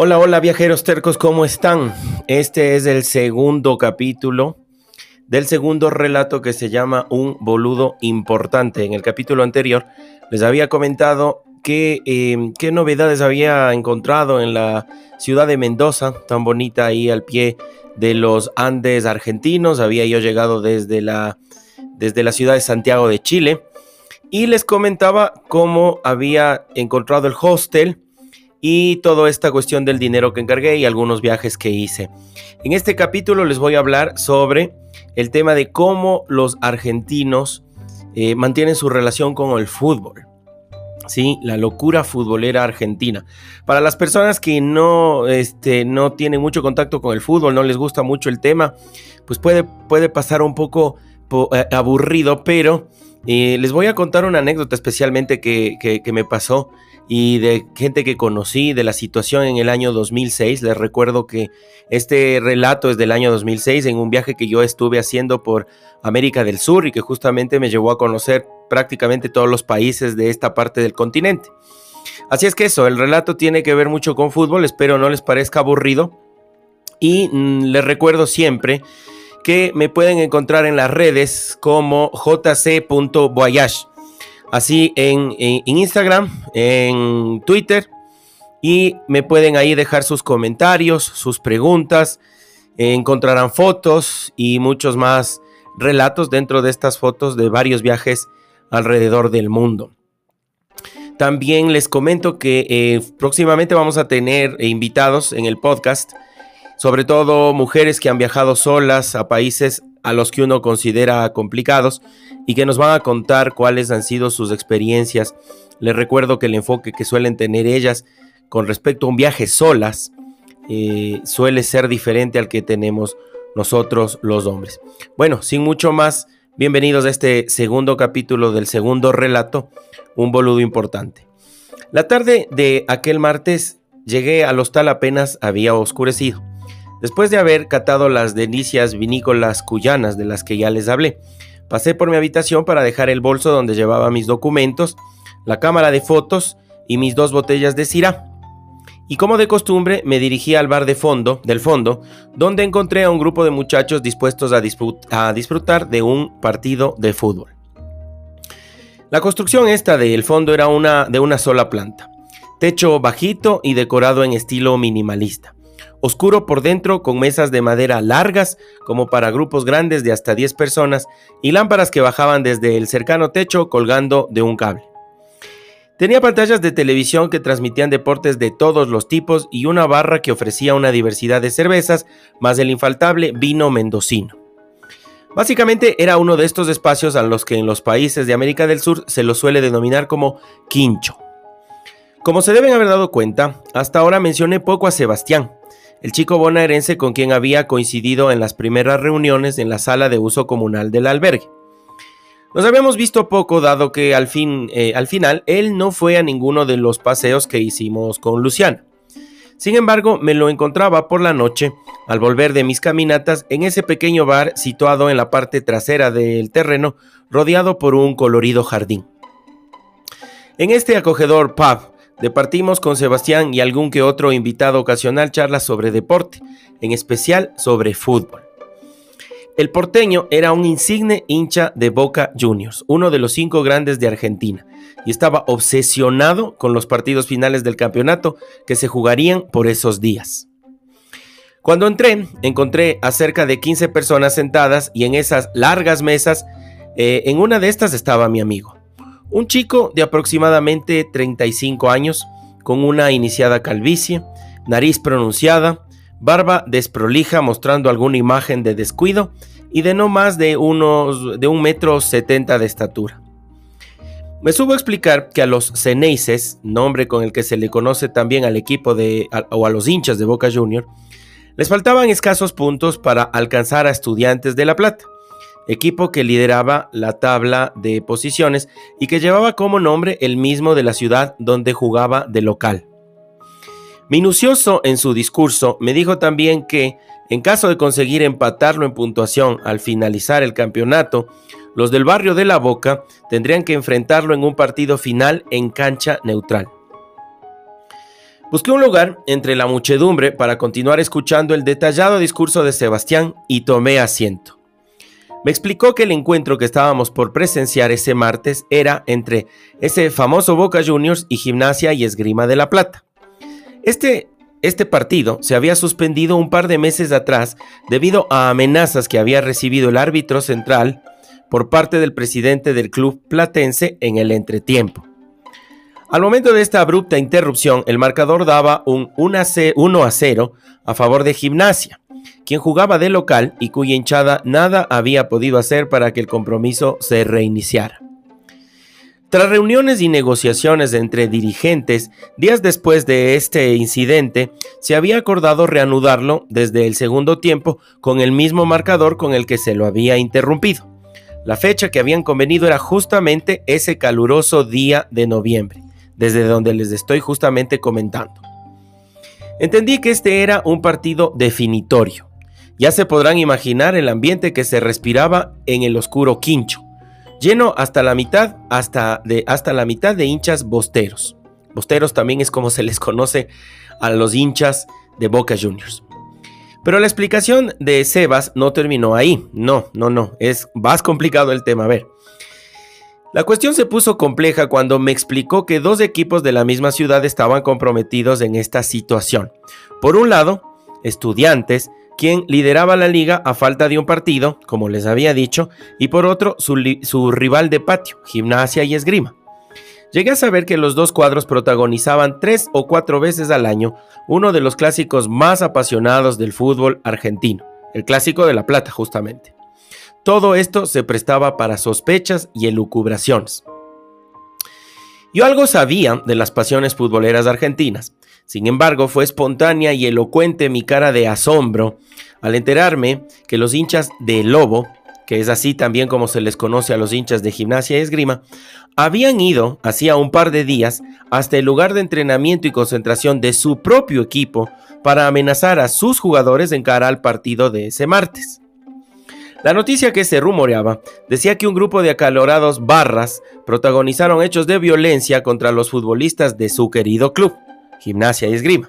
Hola, hola viajeros tercos, ¿cómo están? Este es el segundo capítulo del segundo relato que se llama Un boludo importante. En el capítulo anterior les había comentado que, em, qué novedades había encontrado en la ciudad de Mendoza, tan bonita ahí al pie de los Andes argentinos. Había yo llegado desde la, desde la ciudad de Santiago de Chile y les comentaba cómo había encontrado el hostel y toda esta cuestión del dinero que encargué y algunos viajes que hice. En este capítulo les voy a hablar sobre el tema de cómo los argentinos eh, mantienen su relación con el fútbol. Sí, la locura futbolera argentina. Para las personas que no, este, no tienen mucho contacto con el fútbol, no les gusta mucho el tema, pues puede, puede pasar un poco eh, aburrido, pero eh, les voy a contar una anécdota especialmente que, que me pasó y de gente que conocí de la situación en el año 2006. Les recuerdo que este relato es del año 2006 en un viaje que yo estuve haciendo por América del Sur y que justamente me llevó a conocer prácticamente todos los países de esta parte del continente. Así es que eso, el relato tiene que ver mucho con fútbol, espero no les parezca aburrido y mm, les recuerdo siempre que me pueden encontrar en las redes como jc.voyage así en, Instagram, en Twitter. Y me pueden ahí dejar sus comentarios, sus preguntas. Encontrarán fotos y muchos más relatos dentro de estas fotos de varios viajes alrededor del mundo. También les comento que eh, próximamente vamos a tener invitados en el podcast, sobre todo mujeres que han viajado solas a países a los que uno considera complicados y que nos van a contar cuáles han sido sus experiencias. Les recuerdo que el enfoque que suelen tener ellas con respecto a un viaje solas eh, suele ser diferente al que tenemos nosotros los hombres. Bueno, sin mucho más, bienvenidos a este segundo capítulo del segundo relato, un boludo importante. La tarde de aquel martes llegué al hostal apenas había oscurecido después de haber catado las delicias vinícolas cuyanas de las que ya les hablé. Pasé por mi habitación para dejar el bolso donde llevaba mis documentos, la cámara de fotos y mis dos botellas de Syrah. Y como de costumbre, me dirigí al bar de fondo, del fondo, donde encontré a un grupo de muchachos dispuestos a, a disfrutar de un partido de fútbol. La construcción esta del fondo era una de una sola planta, techo bajito y decorado en estilo minimalista oscuro por dentro con mesas de madera largas como para grupos grandes de hasta 10 personas y lámparas que bajaban desde el cercano techo colgando de un cable. Tenía pantallas de televisión que transmitían deportes de todos los tipos y una barra que ofrecía una diversidad de cervezas, más el infaltable vino mendocino. Básicamente era uno de estos espacios a los que en los países de América del Sur se los suele denominar como quincho. Como se deben haber dado cuenta, hasta ahora mencioné poco a Sebastián, el chico bonaerense con quien había coincidido en las primeras reuniones en la sala de uso comunal del albergue. Nos habíamos visto poco dado que al, fin, eh, al final él no fue a ninguno de los paseos que hicimos con Luciana. Sin embargo, me lo encontraba por la noche, al volver de mis caminatas, en ese pequeño bar situado en la parte trasera del terreno, rodeado por un colorido jardín. En este acogedor pub, Departimos con Sebastián y algún que otro invitado ocasional charlas sobre deporte, en especial sobre fútbol. El porteño era un insigne hincha de Boca Juniors, uno de los cinco grandes de Argentina, y estaba obsesionado con los partidos finales del campeonato que se jugarían por esos días. Cuando entré, encontré a cerca de 15 personas sentadas y en esas largas mesas, eh, en una de estas estaba mi amigo. Un chico de aproximadamente 35 años, con una iniciada calvicie, nariz pronunciada, barba desprolija mostrando alguna imagen de descuido y de no más de unos de un metro setenta de estatura. Me subo a explicar que a los Ceneices, nombre con el que se le conoce también al equipo de, o a los hinchas de Boca Junior, les faltaban escasos puntos para alcanzar a Estudiantes de La Plata, equipo que lideraba la tabla de posiciones y que llevaba como nombre el mismo de la ciudad donde jugaba de local. Minucioso en su discurso, me dijo también que, en caso de conseguir empatarlo en puntuación al finalizar el campeonato, los del barrio de La Boca tendrían que enfrentarlo en un partido final en cancha neutral. Busqué un lugar entre la muchedumbre para continuar escuchando el detallado discurso de Sebastián y tomé asiento. Me explicó que el encuentro que estábamos por presenciar ese martes era entre ese famoso Boca Juniors y Gimnasia y Esgrima de la Plata. Este, este partido se había suspendido un par de meses atrás debido a amenazas que había recibido el árbitro central por parte del presidente del club platense en el entretiempo. Al momento de esta abrupta interrupción, el marcador daba un 1 a 0 a favor de Gimnasia, quien jugaba de local y cuya hinchada nada había podido hacer para que el compromiso se reiniciara. Tras reuniones y negociaciones entre dirigentes, días después de este incidente, se había acordado reanudarlo desde el segundo tiempo con el mismo marcador con el que se lo había interrumpido. La fecha que habían convenido era justamente ese caluroso día de noviembre, desde donde les estoy justamente comentando. Entendí que este era un partido definitorio. Ya se podrán imaginar el ambiente que se respiraba en el oscuro quincho, lleno hasta la mitad, hasta, de, hasta la mitad de hinchas bosteros. Bosteros también es como se les conoce a los hinchas de Boca Juniors. Pero la explicación de Sebas no terminó ahí. No, no, no. Es más complicado el tema. A ver. La cuestión se puso compleja cuando me explicó que dos equipos de la misma ciudad estaban comprometidos en esta situación. Por un lado, estudiantes, quien lideraba la liga a falta de un partido, como les había dicho, y por otro, su, rival de patio, gimnasia y esgrima. Llegué a saber que los dos cuadros protagonizaban tres o cuatro veces al año uno de los clásicos más apasionados del fútbol argentino, el clásico de La Plata justamente. Todo esto se prestaba para sospechas y elucubraciones. Yo algo sabía de las pasiones futboleras argentinas, sin embargo fue espontánea y elocuente mi cara de asombro al enterarme que los hinchas de Lobo, que es así también como se les conoce a los hinchas de gimnasia y esgrima, habían ido hacía un par de días hasta el lugar de entrenamiento y concentración de su propio equipo para amenazar a sus jugadores en cara al partido de ese martes. La noticia que se rumoreaba decía que un grupo de acalorados barras protagonizaron hechos de violencia contra los futbolistas de su querido club, Gimnasia y Esgrima.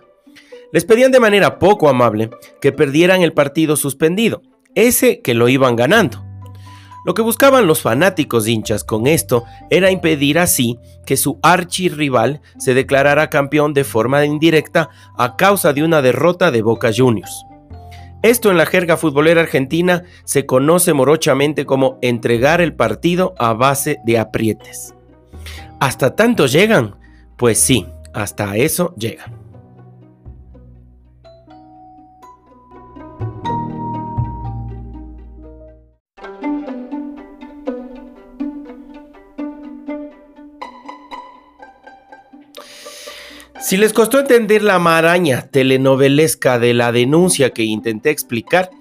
Les pedían de manera poco amable que perdieran el partido suspendido, ese que lo iban ganando. Lo que buscaban los fanáticos hinchas con esto era impedir así que su archirrival se declarara campeón de forma indirecta a causa de una derrota de Boca Juniors. Esto en la jerga futbolera argentina se conoce morochamente como entregar el partido a base de aprietes. ¿Hasta tanto llegan? Pues sí, hasta eso llegan. Si les costó entender la maraña telenovelesca de la denuncia que intenté explicar,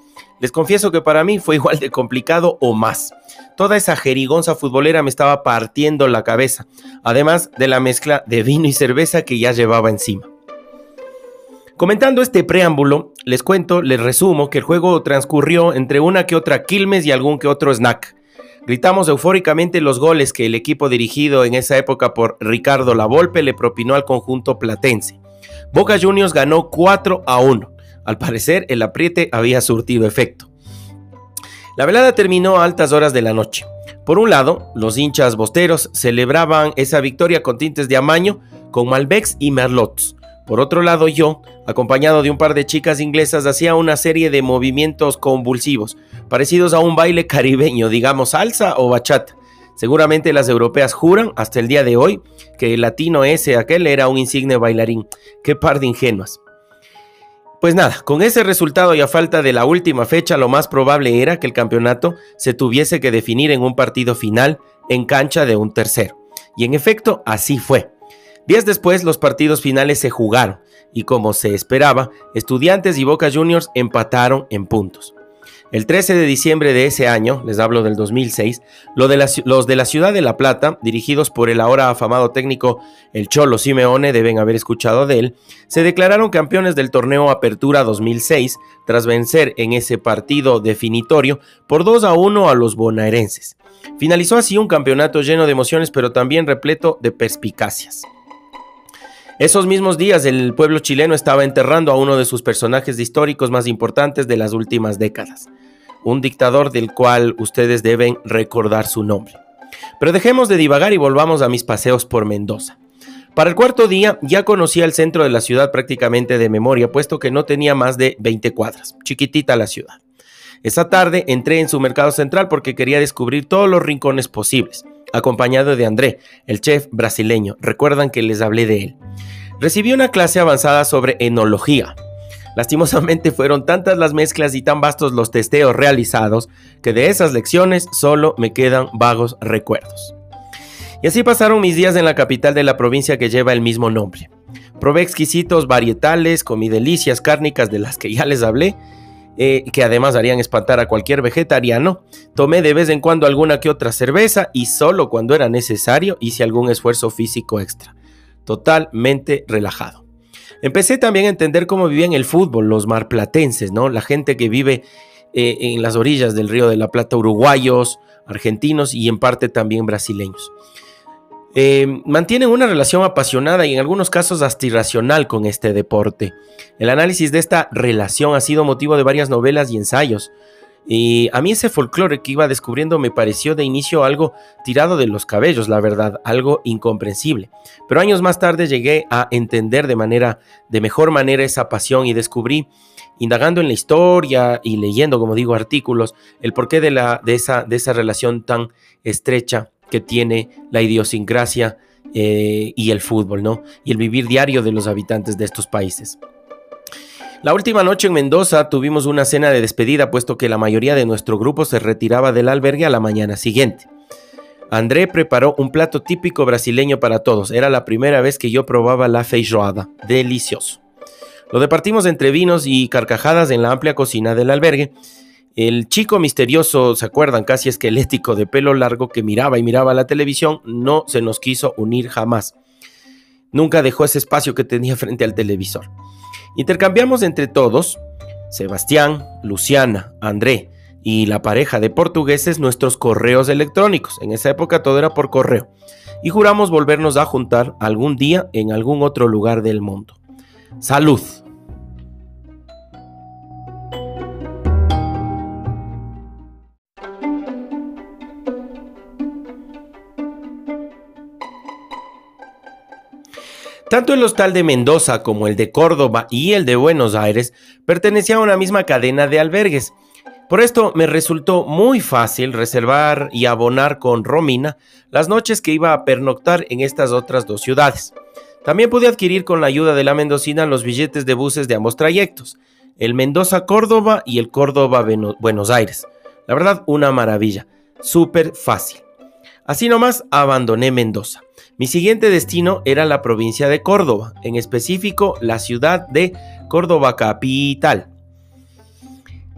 les confieso que para mí fue igual de complicado o más. Toda esa jerigonza futbolera me estaba partiendo la cabeza, además de la mezcla de vino y cerveza que ya llevaba encima. Comentando este preámbulo, les cuento, les resumo que el juego transcurrió entre una que otra Quilmes y algún que otro snack. Gritamos eufóricamente los goles que el equipo dirigido en esa época por Ricardo Lavolpe le propinó al conjunto platense. Boca Juniors ganó 4 a 1. Al parecer, el apriete había surtido efecto. La velada terminó a altas horas de la noche. Por un lado, los hinchas bosteros celebraban esa victoria con tintes de amaño con Malbecs y Merlots. Por otro lado, yo, acompañado de un par de chicas inglesas, hacía una serie de movimientos convulsivos, parecidos a un baile caribeño, digamos salsa o bachata. Seguramente las europeas juran hasta el día de hoy que el latino ese aquel era un insigne bailarín. Qué par de ingenuas. Pues nada, con ese resultado y a falta de la última fecha, lo más probable era que el campeonato se tuviese que definir en un partido final en cancha de un tercero. Y en efecto, así fue. Días después, los partidos finales se jugaron y como se esperaba, Estudiantes y Boca Juniors empataron en puntos. El 13 de diciembre de ese año, les hablo del 2006, los de la ciudad de La Plata, dirigidos por el ahora afamado técnico El Cholo Simeone, deben haber escuchado de él, se declararon campeones del torneo Apertura 2006 tras vencer en ese partido definitorio por 2 a 1 a los bonaerenses. Finalizó así un campeonato lleno de emociones pero también repleto de perspicacias. Esos mismos días el pueblo chileno estaba enterrando a uno de sus personajes históricos más importantes de las últimas décadas, un dictador del cual ustedes deben recordar su nombre. Pero dejemos de divagar y volvamos a mis paseos por Mendoza. Para el cuarto día ya conocía el centro de la ciudad prácticamente de memoria, puesto que no tenía más de 20 cuadras, chiquitita la ciudad. Esa tarde entré en su mercado central porque quería descubrir todos los rincones posibles acompañado de André, el chef brasileño. Recuerdan que les hablé de él. Recibí una clase avanzada sobre enología. Lastimosamente fueron tantas las mezclas y tan vastos los testeos realizados que de esas lecciones solo me quedan vagos recuerdos. Y así pasaron mis días en la capital de la provincia que lleva el mismo nombre. Probé exquisitos varietales, comí delicias cárnicas de las que ya les hablé eh, que además harían espantar a cualquier vegetariano. Tomé de vez en cuando alguna que otra cerveza y solo cuando era necesario hice algún esfuerzo físico extra. Totalmente relajado. Empecé también a entender cómo vivían el fútbol los marplatenses, ¿no? La gente que vive eh, en las orillas del río de la Plata, uruguayos, argentinos y en parte también brasileños. Eh, mantienen una relación apasionada y en algunos casos hasta irracional con este deporte. El análisis de esta relación ha sido motivo de varias novelas y ensayos. Y a mí ese folclore que iba descubriendo me pareció de inicio algo tirado de los cabellos, la verdad, algo incomprensible. Pero años más tarde llegué a entender de manera, de mejor manera esa pasión y descubrí, indagando en la historia y leyendo, como digo, artículos, el porqué de, la, de, esa, de esa relación tan estrecha que tiene la idiosincrasia eh, y el fútbol, ¿no? Y el vivir diario de los habitantes de estos países. La última noche en Mendoza tuvimos una cena de despedida, puesto que la mayoría de nuestro grupo se retiraba del albergue a la mañana siguiente. André preparó un plato típico brasileño para todos. Era la primera vez que yo probaba la feijoada. Delicioso. Lo departimos entre vinos y carcajadas en la amplia cocina del albergue el chico misterioso, ¿se acuerdan? Casi esquelético de pelo largo que miraba y miraba la televisión, no se nos quiso unir jamás. Nunca dejó ese espacio que tenía frente al televisor. Intercambiamos entre todos, Sebastián, Luciana, André y la pareja de portugueses nuestros correos electrónicos. En esa época todo era por correo. Y juramos volvernos a juntar algún día en algún otro lugar del mundo. Salud. Tanto el hostal de Mendoza como el de Córdoba y el de Buenos Aires pertenecían a una misma cadena de albergues. Por esto me resultó muy fácil reservar y abonar con Romina las noches que iba a pernoctar en estas otras dos ciudades. También pude adquirir con la ayuda de la mendocina los billetes de buses de ambos trayectos, el Mendoza-Córdoba y el Córdoba-Buenos Aires. La verdad, una maravilla, súper fácil. Así nomás abandoné Mendoza. Mi siguiente destino era la provincia de Córdoba, en específico la ciudad de Córdoba capital.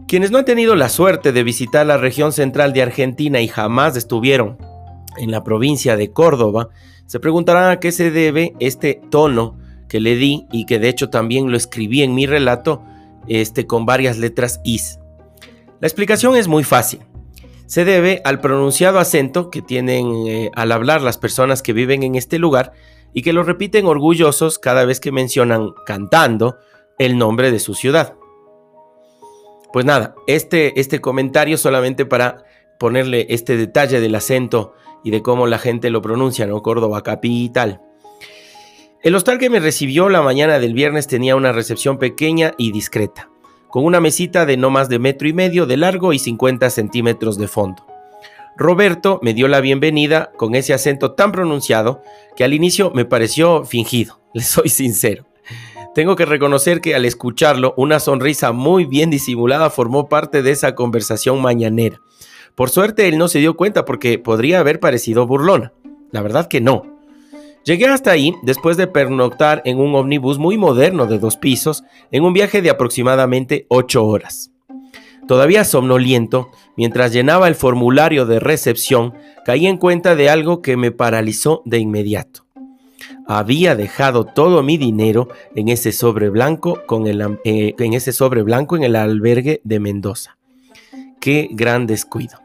Quienes no han tenido la suerte de visitar la región central de Argentina y jamás estuvieron en la provincia de Córdoba, se preguntarán a qué se debe este tono que le di y que de hecho también lo escribí en mi relato este, con varias letras is. La explicación es muy fácil se debe al pronunciado acento que tienen eh, al hablar las personas que viven en este lugar y que lo repiten orgullosos cada vez que mencionan cantando el nombre de su ciudad. Pues nada, este, este comentario solamente para ponerle este detalle del acento y de cómo la gente lo pronuncia, ¿no? Córdoba capital. El hostal que me recibió la mañana del viernes tenía una recepción pequeña y discreta con una mesita de no más de metro y medio de largo y 50 centímetros de fondo. Roberto me dio la bienvenida con ese acento tan pronunciado que al inicio me pareció fingido, le soy sincero. Tengo que reconocer que al escucharlo, una sonrisa muy bien disimulada formó parte de esa conversación mañanera. Por suerte él no se dio cuenta porque podría haber parecido burlona. La verdad que no. Llegué hasta ahí después de pernoctar en un ómnibus muy moderno de dos pisos en un viaje de aproximadamente ocho horas. Todavía somnoliento, mientras llenaba el formulario de recepción, caí en cuenta de algo que me paralizó de inmediato. Había dejado todo mi dinero en ese sobre blanco, eh, en, ese sobre blanco en el albergue de Mendoza. Qué gran descuido.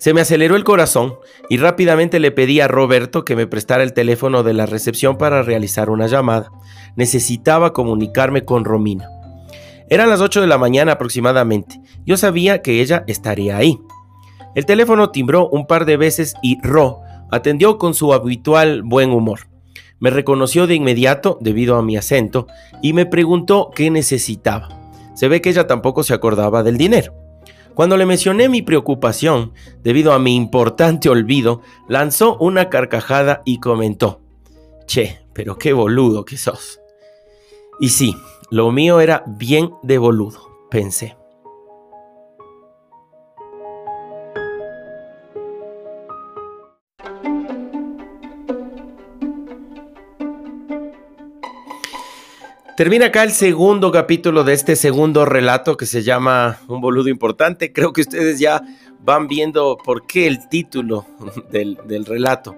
Se me aceleró el corazón y rápidamente le pedí a Roberto que me prestara el teléfono de la recepción para realizar una llamada. Necesitaba comunicarme con Romina. Eran las 8 de la mañana aproximadamente. Yo sabía que ella estaría ahí. El teléfono timbró un par de veces y Ro atendió con su habitual buen humor. Me reconoció de inmediato debido a mi acento y me preguntó qué necesitaba. Se ve que ella tampoco se acordaba del dinero. Cuando le mencioné mi preocupación debido a mi importante olvido, lanzó una carcajada y comentó, Che, pero qué boludo que sos. Y sí, lo mío era bien de boludo, pensé. Termina acá el segundo capítulo de este segundo relato que se llama Un boludo importante. Creo que ustedes ya van viendo por qué el título del, del relato.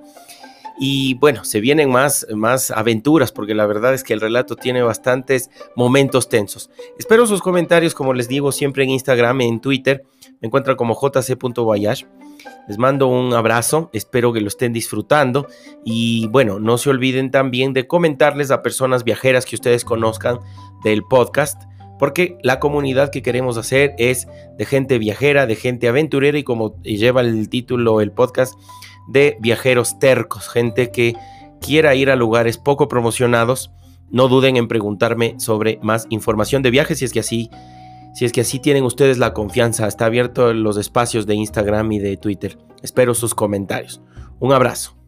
Y bueno, se vienen más, más aventuras porque la verdad es que el relato tiene bastantes momentos tensos. Espero sus comentarios, como les digo, siempre en Instagram, en Twitter. Me encuentran como jc.voyage. Les mando un abrazo, espero que lo estén disfrutando y bueno, no se olviden también de comentarles a personas viajeras que ustedes conozcan del podcast, porque la comunidad que queremos hacer es de gente viajera, de gente aventurera y como lleva el título el podcast, de viajeros tercos, gente que quiera ir a lugares poco promocionados. No duden en preguntarme sobre más información de viajes si es que así si es que así tienen ustedes la confianza. Está abierto los espacios de Instagram y de Twitter. Espero sus comentarios. Un abrazo.